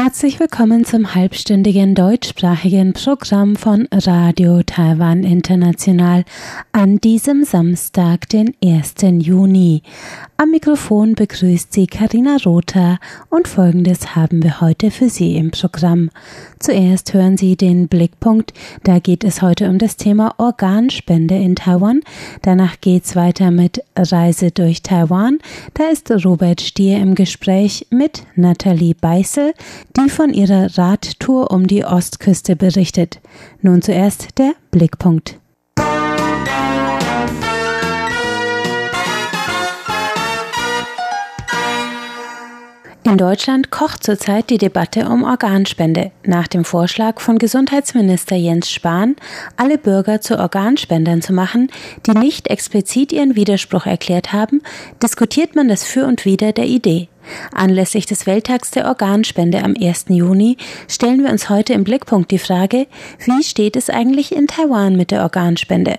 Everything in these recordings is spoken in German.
Herzlich willkommen zum halbstündigen deutschsprachigen Programm von Radio Taiwan International an diesem Samstag, den 1. Juni. Am Mikrofon begrüßt Sie Karina Rother und folgendes haben wir heute für Sie im Programm. Zuerst hören Sie den Blickpunkt, da geht es heute um das Thema Organspende in Taiwan. Danach geht's weiter mit Reise durch Taiwan. Da ist Robert Stier im Gespräch mit Nathalie Beißel, die von ihrer Radtour um die Ostküste berichtet. Nun zuerst der Blickpunkt. In Deutschland kocht zurzeit die Debatte um Organspende. Nach dem Vorschlag von Gesundheitsminister Jens Spahn, alle Bürger zu Organspendern zu machen, die nicht explizit ihren Widerspruch erklärt haben, diskutiert man das Für und Wider der Idee. Anlässlich des Welttags der Organspende am 1. Juni stellen wir uns heute im Blickpunkt die Frage, wie steht es eigentlich in Taiwan mit der Organspende?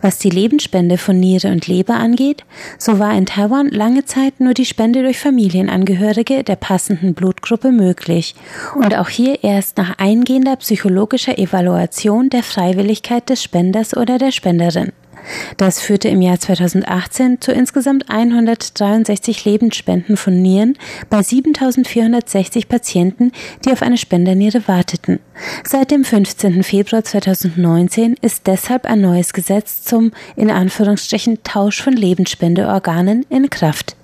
Was die Lebensspende von Niere und Leber angeht, so war in Taiwan lange Zeit nur die Spende durch Familienangehörige der passenden Blutgruppe möglich und auch hier erst nach eingehender psychologischer Evaluation der Freiwilligkeit des Spenders oder der Spenderin. Das führte im Jahr 2018 zu insgesamt 163 Lebensspenden von Nieren bei 7460 Patienten, die auf eine Spenderniere warteten. Seit dem 15. Februar 2019 ist deshalb ein neues Gesetz zum in Anführungsstrichen Tausch von Lebensspendeorganen in Kraft.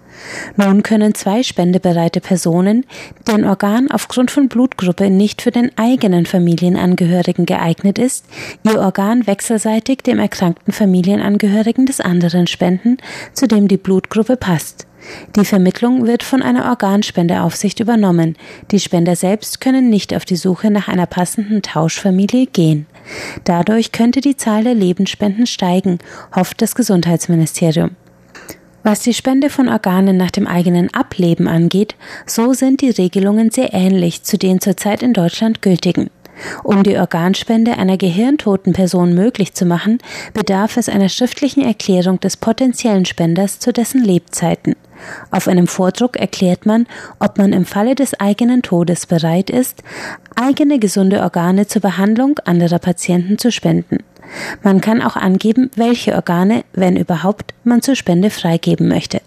Nun können zwei spendebereite Personen, deren Organ aufgrund von Blutgruppe nicht für den eigenen Familienangehörigen geeignet ist, ihr Organ wechselseitig dem erkrankten Familienangehörigen des anderen spenden, zu dem die Blutgruppe passt. Die Vermittlung wird von einer Organspendeaufsicht übernommen. Die Spender selbst können nicht auf die Suche nach einer passenden Tauschfamilie gehen. Dadurch könnte die Zahl der Lebensspenden steigen, hofft das Gesundheitsministerium. Was die Spende von Organen nach dem eigenen Ableben angeht, so sind die Regelungen sehr ähnlich zu den zurzeit in Deutschland gültigen. Um die Organspende einer gehirntoten Person möglich zu machen, bedarf es einer schriftlichen Erklärung des potenziellen Spenders zu dessen Lebzeiten. Auf einem Vordruck erklärt man, ob man im Falle des eigenen Todes bereit ist, eigene gesunde Organe zur Behandlung anderer Patienten zu spenden. Man kann auch angeben, welche Organe, wenn überhaupt, man zur Spende freigeben möchte.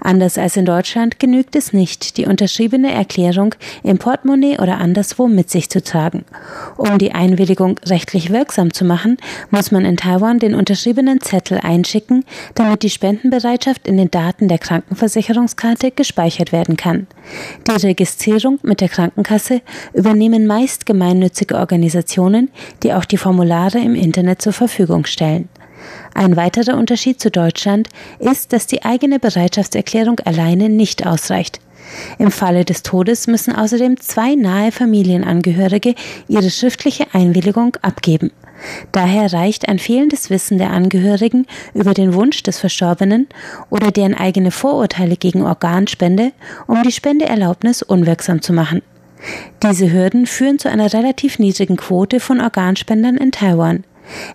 Anders als in Deutschland genügt es nicht, die unterschriebene Erklärung im Portemonnaie oder anderswo mit sich zu tragen. Um die Einwilligung rechtlich wirksam zu machen, muss man in Taiwan den unterschriebenen Zettel einschicken, damit die Spendenbereitschaft in den Daten der Krankenversicherungskarte gespeichert werden kann. Die Registrierung mit der Krankenkasse übernehmen meist gemeinnützige Organisationen, die auch die Formulare im Internet zur Verfügung stellen. Ein weiterer Unterschied zu Deutschland ist, dass die eigene Bereitschaftserklärung alleine nicht ausreicht. Im Falle des Todes müssen außerdem zwei nahe Familienangehörige ihre schriftliche Einwilligung abgeben. Daher reicht ein fehlendes Wissen der Angehörigen über den Wunsch des Verstorbenen oder deren eigene Vorurteile gegen Organspende, um die Spendeerlaubnis unwirksam zu machen. Diese Hürden führen zu einer relativ niedrigen Quote von Organspendern in Taiwan.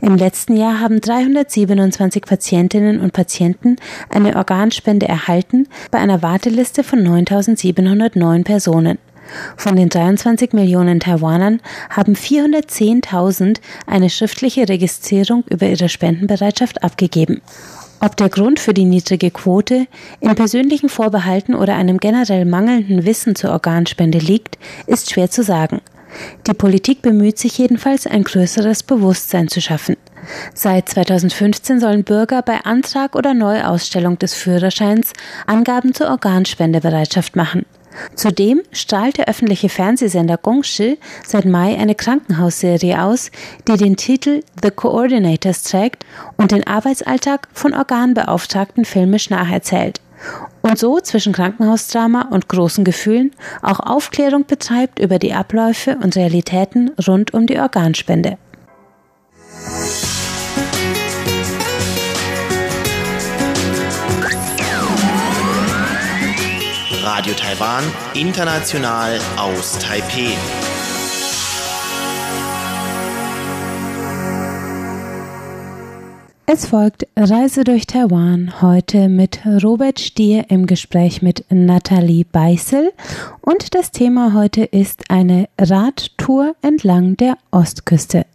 Im letzten Jahr haben 327 Patientinnen und Patienten eine Organspende erhalten bei einer Warteliste von 9709 Personen. Von den 23 Millionen Taiwanern haben 410.000 eine schriftliche Registrierung über ihre Spendenbereitschaft abgegeben. Ob der Grund für die niedrige Quote in persönlichen Vorbehalten oder einem generell mangelnden Wissen zur Organspende liegt, ist schwer zu sagen. Die Politik bemüht sich jedenfalls, ein größeres Bewusstsein zu schaffen. Seit 2015 sollen Bürger bei Antrag oder Neuausstellung des Führerscheins Angaben zur Organspendebereitschaft machen. Zudem strahlt der öffentliche Fernsehsender Gongshi seit Mai eine Krankenhausserie aus, die den Titel The Coordinators trägt und den Arbeitsalltag von Organbeauftragten filmisch nacherzählt und so zwischen Krankenhausdrama und großen Gefühlen auch Aufklärung betreibt über die Abläufe und Realitäten rund um die Organspende. Radio Taiwan, international aus Taipeh. Es folgt Reise durch Taiwan, heute mit Robert Stier im Gespräch mit Nathalie Beißel und das Thema heute ist eine Radtour entlang der Ostküste.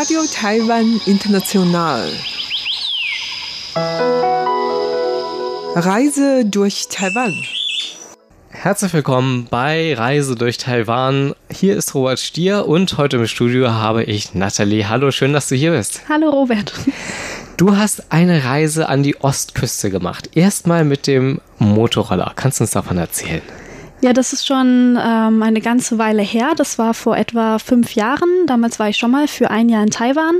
Radio Taiwan International. Reise durch Taiwan. Herzlich willkommen bei Reise durch Taiwan. Hier ist Robert Stier und heute im Studio habe ich Nathalie. Hallo, schön, dass du hier bist. Hallo, Robert. Du hast eine Reise an die Ostküste gemacht. Erstmal mit dem Motorroller. Kannst du uns davon erzählen? Ja, das ist schon ähm, eine ganze Weile her. Das war vor etwa fünf Jahren. Damals war ich schon mal für ein Jahr in Taiwan.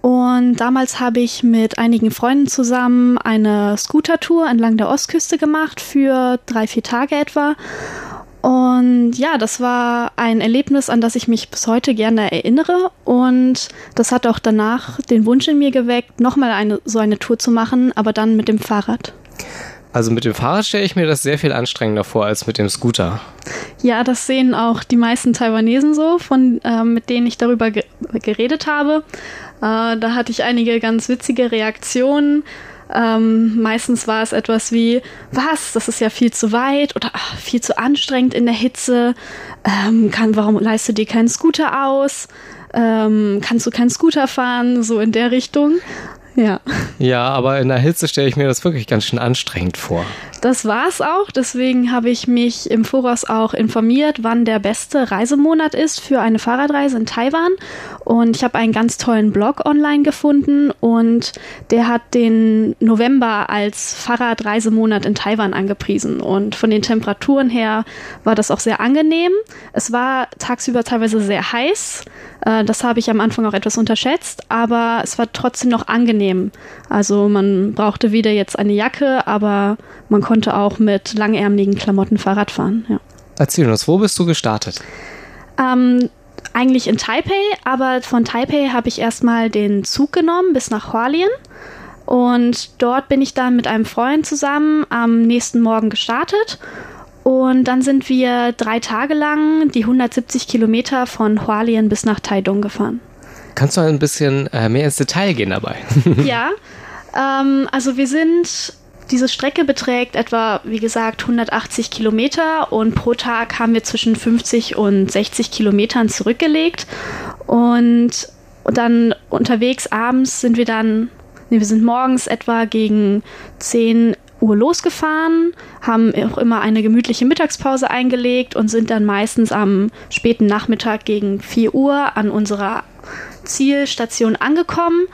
Und damals habe ich mit einigen Freunden zusammen eine Scootertour entlang der Ostküste gemacht für drei, vier Tage etwa. Und ja, das war ein Erlebnis, an das ich mich bis heute gerne erinnere. Und das hat auch danach den Wunsch in mir geweckt, nochmal eine, so eine Tour zu machen, aber dann mit dem Fahrrad. Also mit dem Fahrrad stelle ich mir das sehr viel anstrengender vor als mit dem Scooter. Ja, das sehen auch die meisten Taiwanesen so, von, äh, mit denen ich darüber ge geredet habe. Äh, da hatte ich einige ganz witzige Reaktionen. Ähm, meistens war es etwas wie, was, das ist ja viel zu weit oder ach, viel zu anstrengend in der Hitze. Ähm, kann, warum leistest du dir keinen Scooter aus? Ähm, kannst du keinen Scooter fahren? So in der Richtung. Ja. Ja, aber in der Hitze stelle ich mir das wirklich ganz schön anstrengend vor. Das war es auch. Deswegen habe ich mich im Voraus auch informiert, wann der beste Reisemonat ist für eine Fahrradreise in Taiwan. Und ich habe einen ganz tollen Blog online gefunden und der hat den November als Fahrradreisemonat in Taiwan angepriesen. Und von den Temperaturen her war das auch sehr angenehm. Es war tagsüber teilweise sehr heiß. Äh, das habe ich am Anfang auch etwas unterschätzt, aber es war trotzdem noch angenehm. Also man brauchte weder jetzt eine Jacke, aber man konnte auch mit langärmeligen Klamotten Fahrrad fahren. Ja. Erzähl uns, wo bist du gestartet? Ähm, eigentlich in Taipei, aber von Taipei habe ich erstmal den Zug genommen bis nach Hualien. Und dort bin ich dann mit einem Freund zusammen am nächsten Morgen gestartet. Und dann sind wir drei Tage lang die 170 Kilometer von Hualien bis nach Taidong gefahren. Kannst du ein bisschen äh, mehr ins Detail gehen dabei? ja, ähm, also wir sind diese Strecke beträgt etwa, wie gesagt, 180 Kilometer und pro Tag haben wir zwischen 50 und 60 Kilometern zurückgelegt. Und, dann unterwegs abends sind wir dann, nee, wir sind morgens etwa gegen 10 Uhr losgefahren, haben auch immer eine gemütliche Mittagspause eingelegt und sind dann meistens am späten Nachmittag gegen 4 Uhr an unserer Zielstation angekommen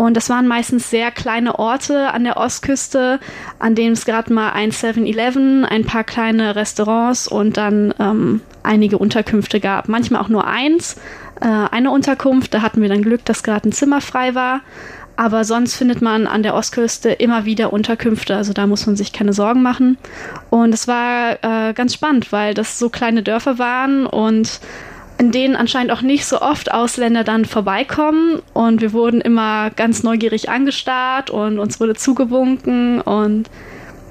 und das waren meistens sehr kleine Orte an der Ostküste, an denen es gerade mal ein 7-Eleven, ein paar kleine Restaurants und dann ähm, einige Unterkünfte gab. Manchmal auch nur eins, äh, eine Unterkunft. Da hatten wir dann Glück, dass gerade ein Zimmer frei war. Aber sonst findet man an der Ostküste immer wieder Unterkünfte, also da muss man sich keine Sorgen machen. Und es war äh, ganz spannend, weil das so kleine Dörfer waren und in denen anscheinend auch nicht so oft Ausländer dann vorbeikommen. Und wir wurden immer ganz neugierig angestarrt und uns wurde zugewunken. Und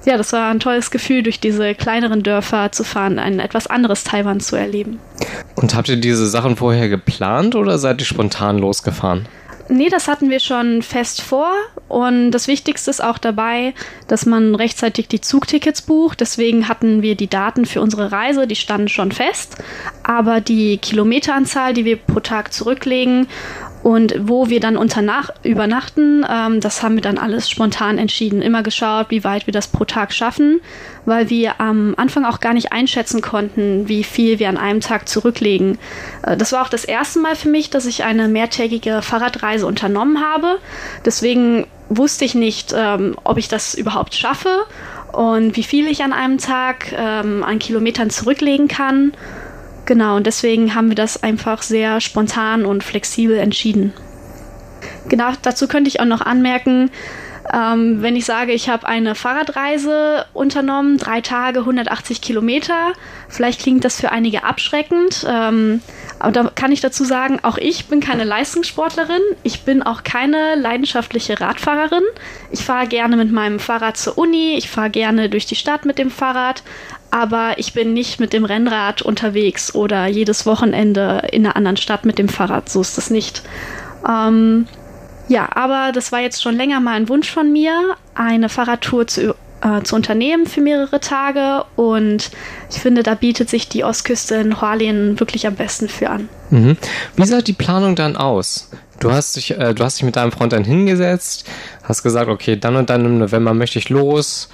ja, das war ein tolles Gefühl, durch diese kleineren Dörfer zu fahren, ein etwas anderes Taiwan zu erleben. Und habt ihr diese Sachen vorher geplant oder seid ihr spontan losgefahren? Nee, das hatten wir schon fest vor. Und das Wichtigste ist auch dabei, dass man rechtzeitig die Zugtickets bucht. Deswegen hatten wir die Daten für unsere Reise, die standen schon fest. Aber die Kilometeranzahl, die wir pro Tag zurücklegen und wo wir dann unter Nach übernachten, ähm, das haben wir dann alles spontan entschieden. Immer geschaut, wie weit wir das pro Tag schaffen, weil wir am Anfang auch gar nicht einschätzen konnten, wie viel wir an einem Tag zurücklegen. Äh, das war auch das erste Mal für mich, dass ich eine mehrtägige Fahrradreise unternommen habe. Deswegen wusste ich nicht, ähm, ob ich das überhaupt schaffe und wie viel ich an einem Tag ähm, an Kilometern zurücklegen kann. Genau, und deswegen haben wir das einfach sehr spontan und flexibel entschieden. Genau, dazu könnte ich auch noch anmerken, ähm, wenn ich sage, ich habe eine Fahrradreise unternommen, drei Tage, 180 Kilometer, vielleicht klingt das für einige abschreckend, ähm, Aber da kann ich dazu sagen, auch ich bin keine Leistungssportlerin. Ich bin auch keine leidenschaftliche Radfahrerin. Ich fahre gerne mit meinem Fahrrad zur Uni. Ich fahre gerne durch die Stadt mit dem Fahrrad. Aber ich bin nicht mit dem Rennrad unterwegs oder jedes Wochenende in einer anderen Stadt mit dem Fahrrad. So ist das nicht. Ähm, ja, aber das war jetzt schon länger mal ein Wunsch von mir, eine Fahrradtour zu äh, zu unternehmen für mehrere Tage. Und ich finde, da bietet sich die Ostküste in Hualien wirklich am besten für an. Mhm. Wie sah die Planung dann aus? Du hast dich, äh, du hast dich mit deinem Freund dann hingesetzt, hast gesagt, okay, dann und dann im November möchte ich los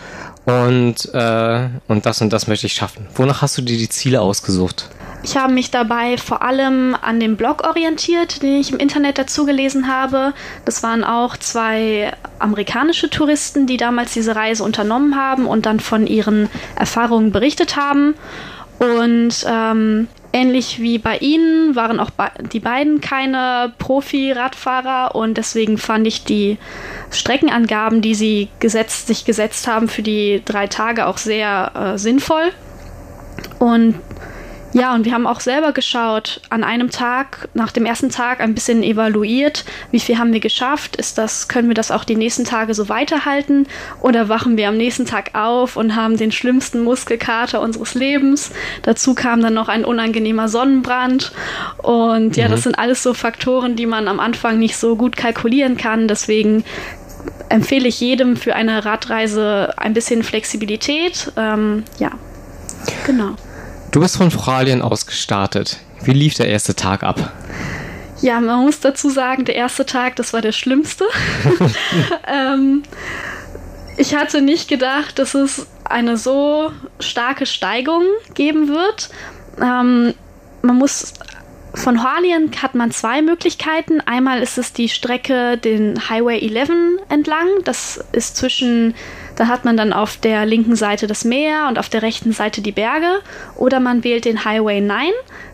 und, äh, und das und das möchte ich schaffen. Wonach hast du dir die Ziele ausgesucht? Ich habe mich dabei vor allem an dem Blog orientiert, den ich im Internet dazu gelesen habe. Das waren auch zwei amerikanische Touristen, die damals diese Reise unternommen haben und dann von ihren Erfahrungen berichtet haben. Und ähm, ähnlich wie bei Ihnen waren auch die beiden keine Profi-Radfahrer und deswegen fand ich die Streckenangaben, die sie gesetzt, sich gesetzt haben für die drei Tage auch sehr äh, sinnvoll. Und ja, und wir haben auch selber geschaut, an einem Tag, nach dem ersten Tag ein bisschen evaluiert, wie viel haben wir geschafft, ist das, können wir das auch die nächsten Tage so weiterhalten oder wachen wir am nächsten Tag auf und haben den schlimmsten Muskelkater unseres Lebens. Dazu kam dann noch ein unangenehmer Sonnenbrand und ja, mhm. das sind alles so Faktoren, die man am Anfang nicht so gut kalkulieren kann, deswegen empfehle ich jedem für eine Radreise ein bisschen Flexibilität. Ähm, ja, genau. Du bist von Fralien aus gestartet. Wie lief der erste Tag ab? Ja, man muss dazu sagen, der erste Tag, das war der schlimmste. ähm, ich hatte nicht gedacht, dass es eine so starke Steigung geben wird. Ähm, man muss von Hualien hat man zwei Möglichkeiten. Einmal ist es die Strecke den Highway 11 entlang. Das ist zwischen da hat man dann auf der linken Seite das Meer und auf der rechten Seite die Berge. Oder man wählt den Highway 9,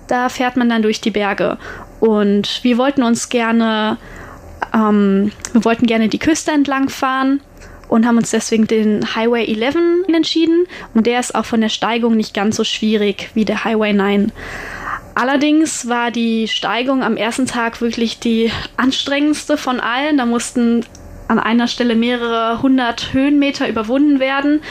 da fährt man dann durch die Berge. Und wir wollten uns gerne, ähm, wir wollten gerne die Küste entlang fahren und haben uns deswegen den Highway 11 entschieden. Und der ist auch von der Steigung nicht ganz so schwierig wie der Highway 9. Allerdings war die Steigung am ersten Tag wirklich die anstrengendste von allen. Da mussten an einer Stelle mehrere hundert Höhenmeter überwunden werden.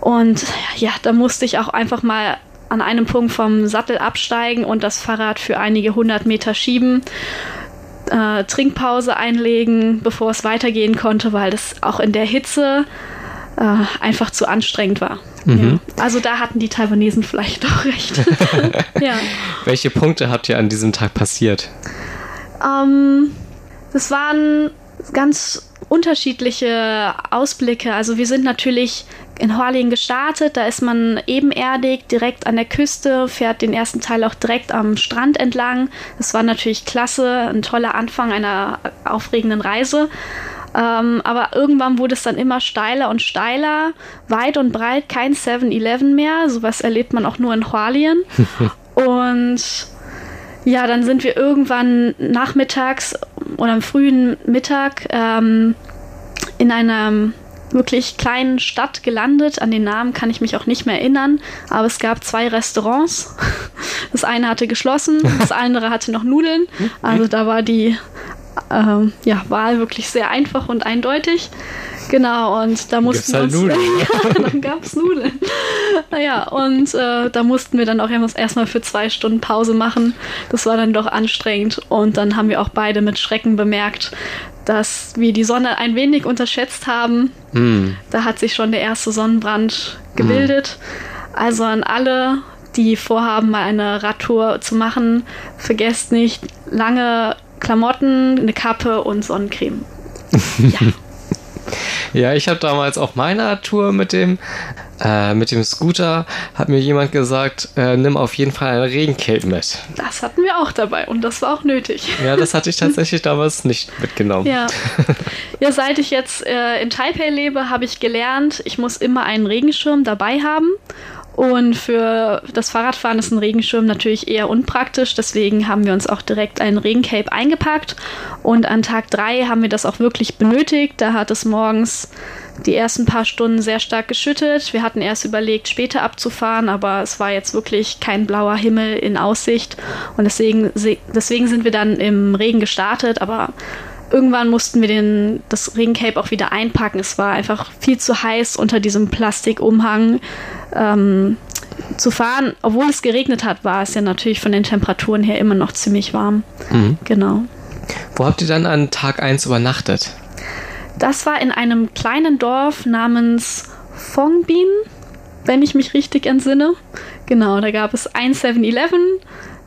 Und ja, da musste ich auch einfach mal an einem Punkt vom Sattel absteigen und das Fahrrad für einige hundert Meter schieben. Äh, Trinkpause einlegen, bevor es weitergehen konnte, weil das auch in der Hitze äh, einfach zu anstrengend war. Mhm. Ja. Also da hatten die Taiwanesen vielleicht doch recht. ja. Welche Punkte habt ihr an diesem Tag passiert? Ähm, das waren ganz unterschiedliche Ausblicke. Also wir sind natürlich in Hualien gestartet, da ist man ebenerdig, direkt an der Küste, fährt den ersten Teil auch direkt am Strand entlang. Das war natürlich klasse, ein toller Anfang einer aufregenden Reise. Ähm, aber irgendwann wurde es dann immer steiler und steiler, weit und breit, kein 7-Eleven mehr. Sowas erlebt man auch nur in Hualien. und ja, dann sind wir irgendwann nachmittags oder am frühen Mittag ähm, in einer wirklich kleinen Stadt gelandet. An den Namen kann ich mich auch nicht mehr erinnern, aber es gab zwei Restaurants. Das eine hatte geschlossen, das andere hatte noch Nudeln. Also da war die ähm, ja, Wahl wirklich sehr einfach und eindeutig. Genau, und da mussten wir halt uns. Nudeln. ja, dann gab es Nudeln. Naja, und äh, da mussten wir dann auch erstmal für zwei Stunden Pause machen. Das war dann doch anstrengend. Und dann haben wir auch beide mit Schrecken bemerkt, dass wir die Sonne ein wenig unterschätzt haben. Mm. Da hat sich schon der erste Sonnenbrand gebildet. Mm. Also an alle, die vorhaben, mal eine Radtour zu machen, vergesst nicht lange Klamotten, eine Kappe und Sonnencreme. Ja. ja, ich habe damals auf meiner Tour mit dem äh, mit dem Scooter hat mir jemand gesagt, äh, nimm auf jeden Fall ein Regencape mit. Das hatten wir auch dabei und das war auch nötig. Ja, das hatte ich tatsächlich damals nicht mitgenommen. Ja, ja seit ich jetzt äh, in Taipei lebe, habe ich gelernt, ich muss immer einen Regenschirm dabei haben und für das Fahrradfahren ist ein Regenschirm natürlich eher unpraktisch. Deswegen haben wir uns auch direkt einen Regencape eingepackt. Und an Tag 3 haben wir das auch wirklich benötigt. Da hat es morgens die ersten paar Stunden sehr stark geschüttet. Wir hatten erst überlegt, später abzufahren, aber es war jetzt wirklich kein blauer Himmel in Aussicht. Und deswegen, deswegen sind wir dann im Regen gestartet, aber irgendwann mussten wir den, das Regencape auch wieder einpacken. Es war einfach viel zu heiß unter diesem Plastikumhang. Ähm, zu fahren, obwohl es geregnet hat, war es ja natürlich von den Temperaturen her immer noch ziemlich warm. Mhm. Genau. Wo habt ihr dann an Tag 1 übernachtet? Das war in einem kleinen Dorf namens Fongbin, wenn ich mich richtig entsinne. Genau, da gab es ein 7-Eleven,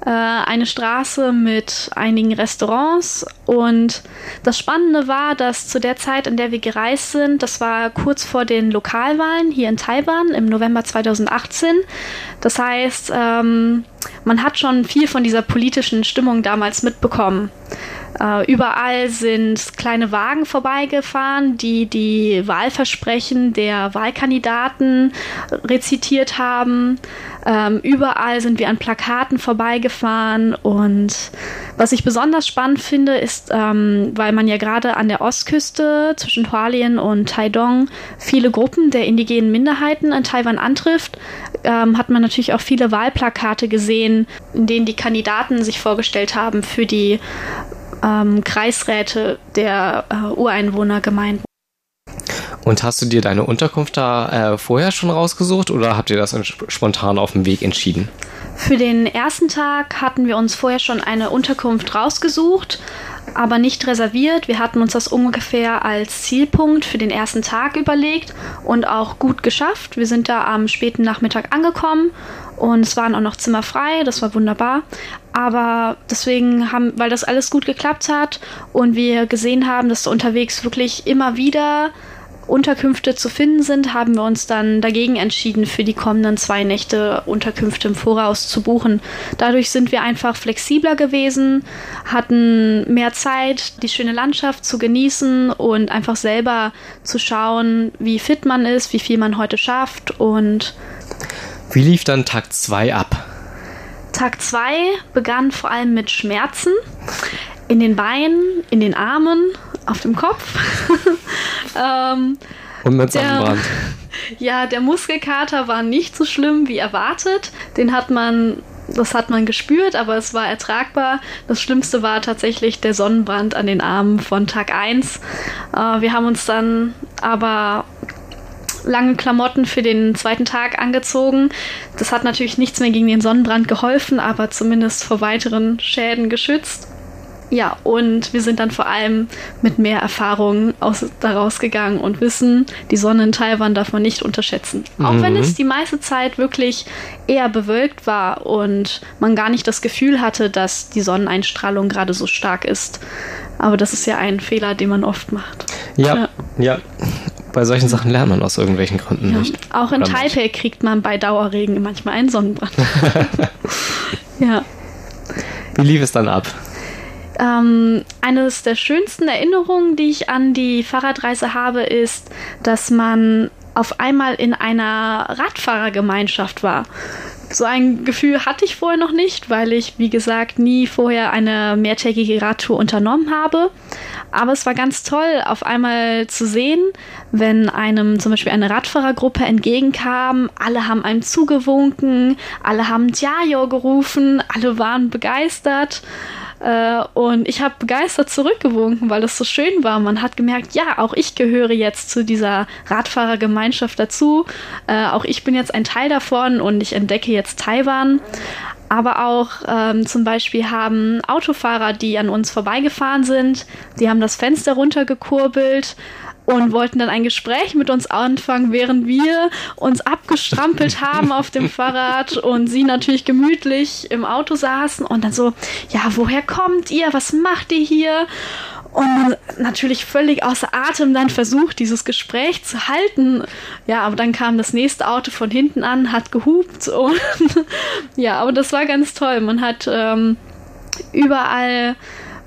äh, eine Straße mit einigen Restaurants. Und das Spannende war, dass zu der Zeit, in der wir gereist sind, das war kurz vor den Lokalwahlen hier in Taiwan im November 2018. Das heißt, ähm, man hat schon viel von dieser politischen Stimmung damals mitbekommen. Äh, überall sind kleine Wagen vorbeigefahren, die die Wahlversprechen der Wahlkandidaten rezitiert haben. Ähm, überall sind wir an Plakaten vorbeigefahren und was ich besonders spannend finde, ist, ähm, weil man ja gerade an der Ostküste zwischen Hualien und Taidong viele Gruppen der indigenen Minderheiten in Taiwan antrifft, ähm, hat man natürlich auch viele Wahlplakate gesehen, in denen die Kandidaten sich vorgestellt haben für die ähm, Kreisräte der äh, Ureinwohnergemeinden. Und hast du dir deine Unterkunft da äh, vorher schon rausgesucht oder habt ihr das spontan auf dem Weg entschieden? Für den ersten Tag hatten wir uns vorher schon eine Unterkunft rausgesucht, aber nicht reserviert. Wir hatten uns das ungefähr als Zielpunkt für den ersten Tag überlegt und auch gut geschafft. Wir sind da am späten Nachmittag angekommen und es waren auch noch Zimmer frei, das war wunderbar. Aber deswegen haben, weil das alles gut geklappt hat und wir gesehen haben, dass unterwegs wirklich immer wieder Unterkünfte zu finden sind, haben wir uns dann dagegen entschieden, für die kommenden zwei Nächte Unterkünfte im Voraus zu buchen. Dadurch sind wir einfach flexibler gewesen, hatten mehr Zeit, die schöne Landschaft zu genießen und einfach selber zu schauen, wie fit man ist, wie viel man heute schafft und wie lief dann Tag 2 ab? Tag 2 begann vor allem mit Schmerzen in den Beinen, in den Armen, auf dem Kopf. ähm, Und mit Sonnenbrand. Ja, der Muskelkater war nicht so schlimm wie erwartet. Den hat man, das hat man gespürt, aber es war ertragbar. Das Schlimmste war tatsächlich der Sonnenbrand an den Armen von Tag 1. Äh, wir haben uns dann aber lange Klamotten für den zweiten Tag angezogen. Das hat natürlich nichts mehr gegen den Sonnenbrand geholfen, aber zumindest vor weiteren Schäden geschützt. Ja, und wir sind dann vor allem mit mehr Erfahrung aus, daraus gegangen und wissen, die Sonne in Taiwan darf man nicht unterschätzen. Mhm. Auch wenn es die meiste Zeit wirklich eher bewölkt war und man gar nicht das Gefühl hatte, dass die Sonneneinstrahlung gerade so stark ist. Aber das ist ja ein Fehler, den man oft macht. Ja, ja. ja. Bei solchen Sachen lernt man aus irgendwelchen Gründen ja. nicht. Auch in Taipei kriegt man bei Dauerregen manchmal einen Sonnenbrand. ja. Wie lief es dann ab? Ähm, eines der schönsten Erinnerungen, die ich an die Fahrradreise habe, ist, dass man auf einmal in einer Radfahrergemeinschaft war. So ein Gefühl hatte ich vorher noch nicht, weil ich, wie gesagt, nie vorher eine mehrtägige Radtour unternommen habe. Aber es war ganz toll, auf einmal zu sehen, wenn einem zum Beispiel eine Radfahrergruppe entgegenkam, alle haben einem zugewunken, alle haben Tiayo gerufen, alle waren begeistert. Äh, und ich habe begeistert zurückgewunken, weil es so schön war. Man hat gemerkt, ja, auch ich gehöre jetzt zu dieser Radfahrergemeinschaft dazu. Äh, auch ich bin jetzt ein Teil davon und ich entdecke jetzt Taiwan. Aber auch ähm, zum Beispiel haben Autofahrer, die an uns vorbeigefahren sind, die haben das Fenster runtergekurbelt und wollten dann ein Gespräch mit uns anfangen, während wir uns abgestrampelt haben auf dem Fahrrad und sie natürlich gemütlich im Auto saßen und dann so, ja, woher kommt ihr? Was macht ihr hier? Und natürlich völlig außer Atem dann versucht, dieses Gespräch zu halten. Ja, aber dann kam das nächste Auto von hinten an, hat gehupt und ja, aber das war ganz toll. Man hat ähm, überall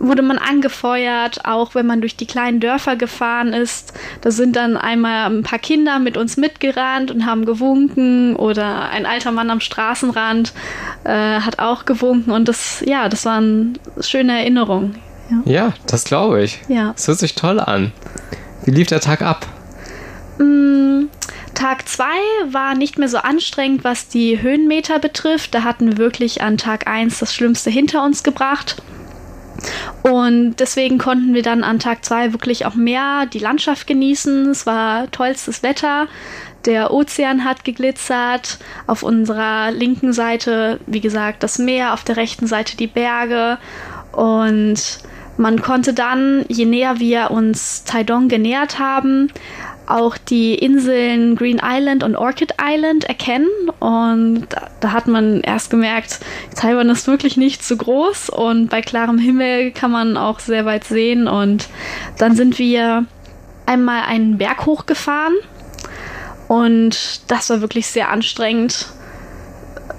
wurde man angefeuert, auch wenn man durch die kleinen Dörfer gefahren ist. Da sind dann einmal ein paar Kinder mit uns mitgerannt und haben gewunken oder ein alter Mann am Straßenrand äh, hat auch gewunken und das, ja, das waren schöne Erinnerungen. Ja, ja das glaube ich. Ja. Das hört sich toll an. Wie lief der Tag ab? Mm, Tag 2 war nicht mehr so anstrengend, was die Höhenmeter betrifft. Da hatten wir wirklich an Tag 1 das Schlimmste hinter uns gebracht. Und deswegen konnten wir dann an Tag 2 wirklich auch mehr die Landschaft genießen. Es war tollstes Wetter. Der Ozean hat geglitzert. Auf unserer linken Seite, wie gesagt, das Meer, auf der rechten Seite die Berge. Und man konnte dann, je näher wir uns Taidong genähert haben, auch die Inseln Green Island und Orchid Island erkennen. Und da, da hat man erst gemerkt, Taiwan ist wirklich nicht so groß und bei klarem Himmel kann man auch sehr weit sehen. Und dann sind wir einmal einen Berg hochgefahren und das war wirklich sehr anstrengend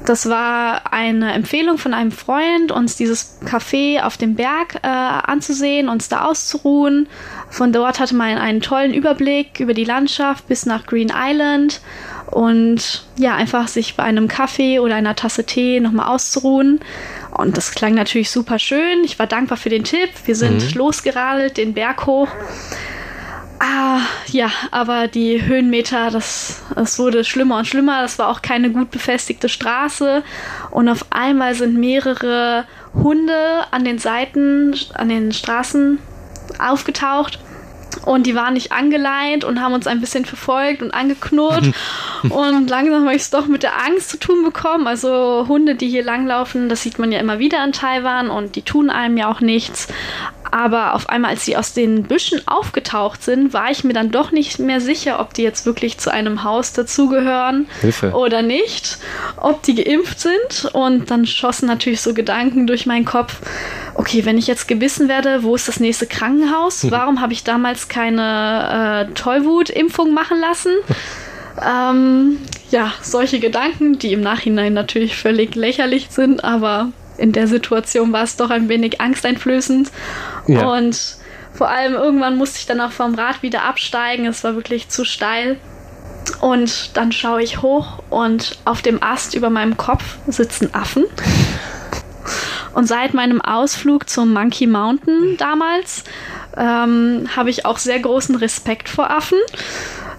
das war eine Empfehlung von einem Freund, uns dieses Café auf dem Berg äh, anzusehen, uns da auszuruhen. Von dort hatte man einen tollen Überblick über die Landschaft bis nach Green Island und ja, einfach sich bei einem Kaffee oder einer Tasse Tee nochmal auszuruhen. Und das klang natürlich super schön. Ich war dankbar für den Tipp. Wir sind mhm. losgeradelt den Berg hoch. Ah, ja, aber die Höhenmeter, das, das wurde schlimmer und schlimmer. Das war auch keine gut befestigte Straße. Und auf einmal sind mehrere Hunde an den Seiten, an den Straßen aufgetaucht. Und die waren nicht angeleint und haben uns ein bisschen verfolgt und angeknurrt. und langsam habe ich es doch mit der Angst zu tun bekommen. Also Hunde, die hier langlaufen, das sieht man ja immer wieder in Taiwan und die tun einem ja auch nichts. Aber auf einmal, als sie aus den Büschen aufgetaucht sind, war ich mir dann doch nicht mehr sicher, ob die jetzt wirklich zu einem Haus dazugehören Hilfe. oder nicht, ob die geimpft sind. Und dann schossen natürlich so Gedanken durch meinen Kopf. Okay, wenn ich jetzt gebissen werde, wo ist das nächste Krankenhaus? Warum habe ich damals keine äh, Tollwut-Impfung machen lassen? ähm, ja, solche Gedanken, die im Nachhinein natürlich völlig lächerlich sind, aber in der Situation war es doch ein wenig angsteinflößend. Ja. Und vor allem irgendwann musste ich dann auch vom Rad wieder absteigen. Es war wirklich zu steil. Und dann schaue ich hoch und auf dem Ast über meinem Kopf sitzen Affen. Und seit meinem Ausflug zum Monkey Mountain damals ähm, habe ich auch sehr großen Respekt vor Affen.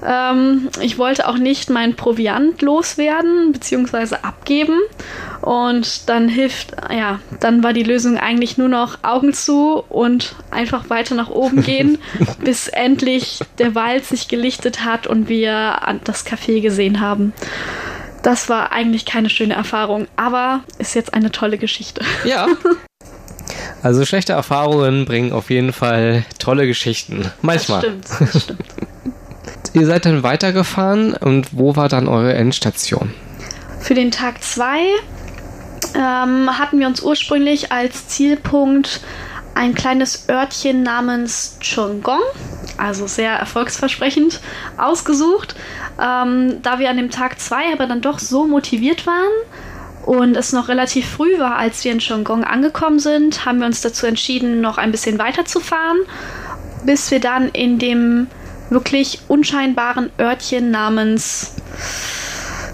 Ähm, ich wollte auch nicht mein Proviant loswerden bzw. abgeben. Und dann hilft, ja, dann war die Lösung eigentlich nur noch Augen zu und einfach weiter nach oben gehen, bis endlich der Wald sich gelichtet hat und wir das Café gesehen haben. Das war eigentlich keine schöne Erfahrung, aber ist jetzt eine tolle Geschichte. Ja. Also schlechte Erfahrungen bringen auf jeden Fall tolle Geschichten. Manchmal. Das stimmt, das stimmt. Ihr seid dann weitergefahren und wo war dann eure Endstation? Für den Tag 2 ähm, hatten wir uns ursprünglich als Zielpunkt ein kleines Örtchen namens Chongong, also sehr erfolgsversprechend, ausgesucht. Ähm, da wir an dem Tag 2 aber dann doch so motiviert waren und es noch relativ früh war, als wir in Chongong angekommen sind, haben wir uns dazu entschieden, noch ein bisschen weiterzufahren, bis wir dann in dem wirklich unscheinbaren Örtchen namens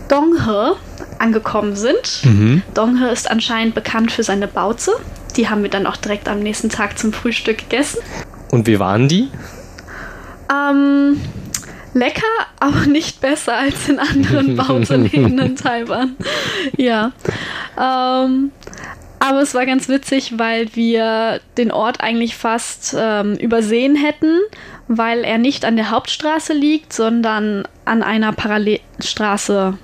Donghe angekommen sind. Mhm. Donghe ist anscheinend bekannt für seine Bauze. Die haben wir dann auch direkt am nächsten Tag zum Frühstück gegessen. Und wie waren die? Ähm, lecker, aber nicht besser als in anderen Bauzeläden in Taiwan. Ja. Ähm, aber es war ganz witzig, weil wir den Ort eigentlich fast ähm, übersehen hätten, weil er nicht an der Hauptstraße liegt, sondern an einer Parallelstraße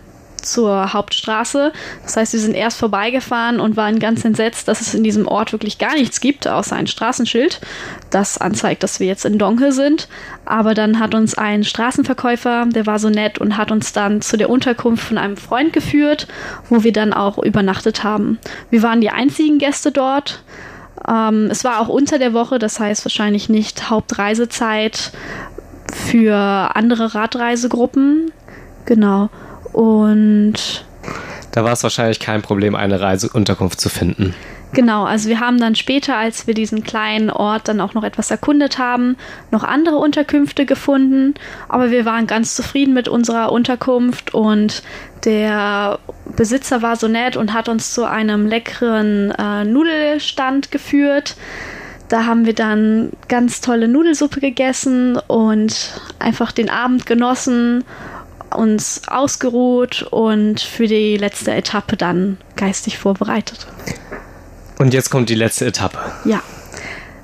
zur Hauptstraße. Das heißt, wir sind erst vorbeigefahren und waren ganz entsetzt, dass es in diesem Ort wirklich gar nichts gibt, außer ein Straßenschild, das anzeigt, dass wir jetzt in Donghe sind. Aber dann hat uns ein Straßenverkäufer, der war so nett und hat uns dann zu der Unterkunft von einem Freund geführt, wo wir dann auch übernachtet haben. Wir waren die einzigen Gäste dort. Ähm, es war auch unter der Woche, das heißt wahrscheinlich nicht Hauptreisezeit für andere Radreisegruppen. Genau. Und da war es wahrscheinlich kein Problem, eine Reiseunterkunft zu finden. Genau, also wir haben dann später, als wir diesen kleinen Ort dann auch noch etwas erkundet haben, noch andere Unterkünfte gefunden. Aber wir waren ganz zufrieden mit unserer Unterkunft und der Besitzer war so nett und hat uns zu einem leckeren äh, Nudelstand geführt. Da haben wir dann ganz tolle Nudelsuppe gegessen und einfach den Abend genossen, uns ausgeruht und für die letzte Etappe dann geistig vorbereitet. Und jetzt kommt die letzte Etappe. Ja.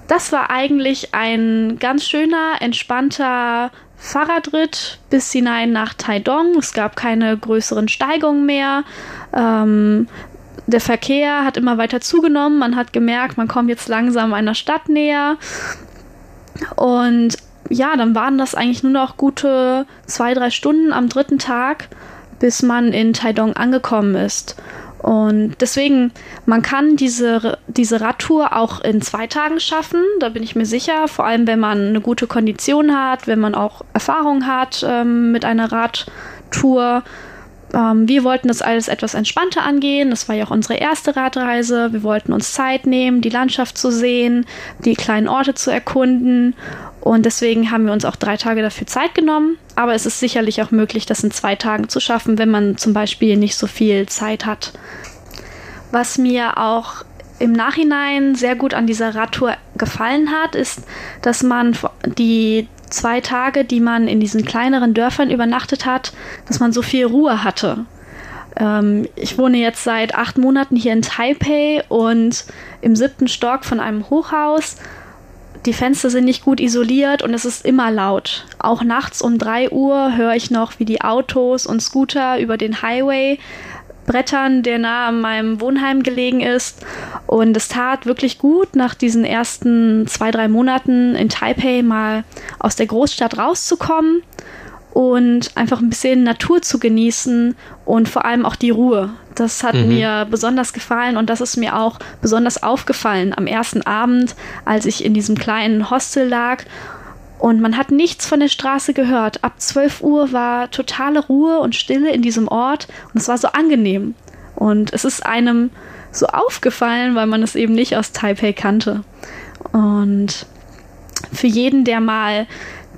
Das war eigentlich ein ganz schöner, entspannter Fahrradritt bis hinein nach Taidong. Es gab keine größeren Steigungen mehr. Ähm, der Verkehr hat immer weiter zugenommen. Man hat gemerkt, man kommt jetzt langsam einer Stadt näher. Und ja, dann waren das eigentlich nur noch gute zwei, drei Stunden am dritten Tag, bis man in Taidong angekommen ist. Und deswegen, man kann diese, diese Radtour auch in zwei Tagen schaffen, da bin ich mir sicher. Vor allem, wenn man eine gute Kondition hat, wenn man auch Erfahrung hat ähm, mit einer Radtour. Ähm, wir wollten das alles etwas entspannter angehen. Das war ja auch unsere erste Radreise. Wir wollten uns Zeit nehmen, die Landschaft zu sehen, die kleinen Orte zu erkunden. Und deswegen haben wir uns auch drei Tage dafür Zeit genommen. Aber es ist sicherlich auch möglich, das in zwei Tagen zu schaffen, wenn man zum Beispiel nicht so viel Zeit hat. Was mir auch im Nachhinein sehr gut an dieser Radtour gefallen hat, ist, dass man die zwei Tage, die man in diesen kleineren Dörfern übernachtet hat, dass man so viel Ruhe hatte. Ähm, ich wohne jetzt seit acht Monaten hier in Taipei und im siebten Stock von einem Hochhaus. Die Fenster sind nicht gut isoliert und es ist immer laut. Auch nachts um drei Uhr höre ich noch, wie die Autos und Scooter über den Highway Brettern, der nah an meinem Wohnheim gelegen ist. Und es tat wirklich gut, nach diesen ersten zwei, drei Monaten in Taipei mal aus der Großstadt rauszukommen und einfach ein bisschen Natur zu genießen und vor allem auch die Ruhe. Das hat mhm. mir besonders gefallen und das ist mir auch besonders aufgefallen am ersten Abend, als ich in diesem kleinen Hostel lag und man hat nichts von der Straße gehört. Ab 12 Uhr war totale Ruhe und Stille in diesem Ort und es war so angenehm. Und es ist einem so aufgefallen, weil man es eben nicht aus Taipei kannte. Und für jeden, der mal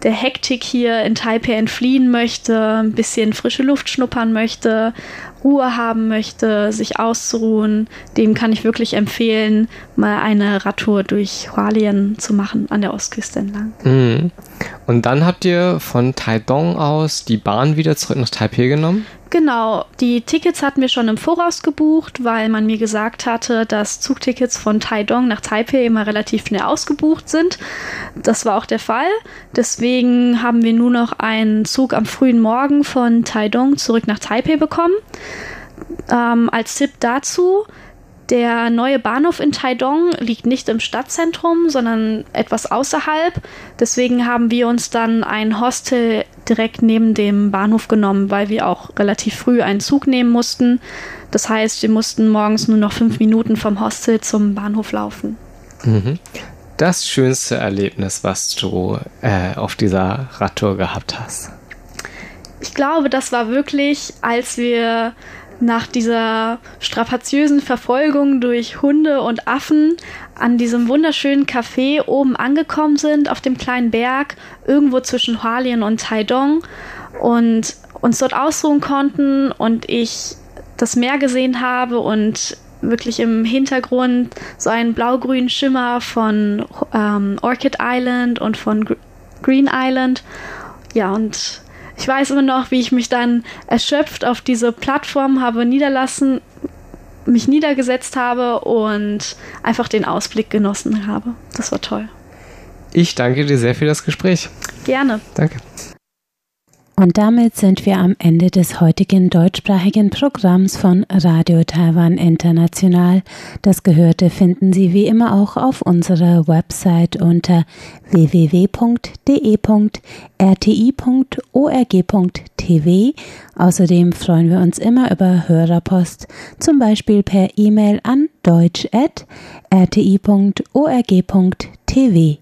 der Hektik hier in Taipei entfliehen möchte, ein bisschen frische Luft schnuppern möchte Ruhe haben möchte, sich auszuruhen, dem kann ich wirklich empfehlen, mal eine Radtour durch Hualien zu machen an der Ostküste entlang. Mhm. Und dann habt ihr von Taidong aus die Bahn wieder zurück nach Taipei genommen? Genau, die Tickets hatten wir schon im Voraus gebucht, weil man mir gesagt hatte, dass Zugtickets von Taidong nach Taipei immer relativ schnell ausgebucht sind. Das war auch der Fall. Deswegen haben wir nur noch einen Zug am frühen Morgen von Taidong zurück nach Taipei bekommen. Ähm, als Tipp dazu, der neue Bahnhof in Taidong liegt nicht im Stadtzentrum, sondern etwas außerhalb. Deswegen haben wir uns dann ein Hostel direkt neben dem Bahnhof genommen, weil wir auch relativ früh einen Zug nehmen mussten. Das heißt, wir mussten morgens nur noch fünf Minuten vom Hostel zum Bahnhof laufen. Mhm. Das schönste Erlebnis, was du äh, auf dieser Radtour gehabt hast? Ich glaube, das war wirklich, als wir nach dieser strapaziösen Verfolgung durch Hunde und Affen an diesem wunderschönen Café oben angekommen sind, auf dem kleinen Berg, irgendwo zwischen Hualien und Taidong und uns dort ausruhen konnten und ich das Meer gesehen habe und wirklich im Hintergrund so einen blau-grünen Schimmer von ähm, Orchid Island und von Gr Green Island. Ja, und ich weiß immer noch, wie ich mich dann erschöpft auf diese Plattform habe niederlassen, mich niedergesetzt habe und einfach den Ausblick genossen habe. Das war toll. Ich danke dir sehr für das Gespräch. Gerne. Danke. Und damit sind wir am Ende des heutigen deutschsprachigen Programms von Radio Taiwan International. Das Gehörte finden Sie wie immer auch auf unserer Website unter www.de.rti.org.tv. Außerdem freuen wir uns immer über Hörerpost, zum Beispiel per E-Mail an deutsch.rti.org.tv.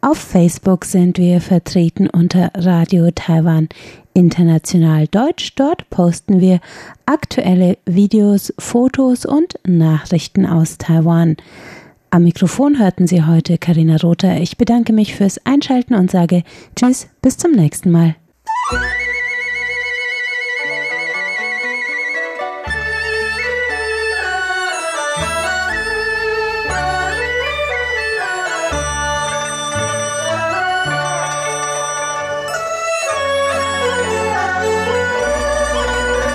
Auf Facebook sind wir vertreten unter Radio Taiwan International Deutsch. Dort posten wir aktuelle Videos, Fotos und Nachrichten aus Taiwan. Am Mikrofon hörten Sie heute Karina Rother. Ich bedanke mich fürs Einschalten und sage Tschüss, bis zum nächsten Mal.